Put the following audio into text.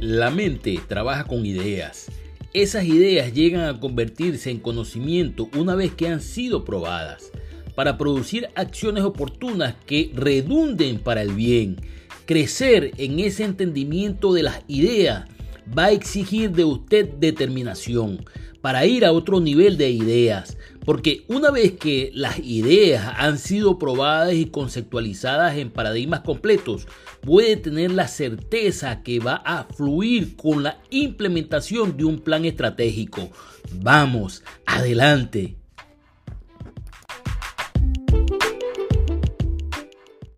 La mente trabaja con ideas. Esas ideas llegan a convertirse en conocimiento una vez que han sido probadas, para producir acciones oportunas que redunden para el bien. Crecer en ese entendimiento de las ideas va a exigir de usted determinación para ir a otro nivel de ideas. Porque una vez que las ideas han sido probadas y conceptualizadas en paradigmas completos, puede tener la certeza que va a fluir con la implementación de un plan estratégico. Vamos, adelante.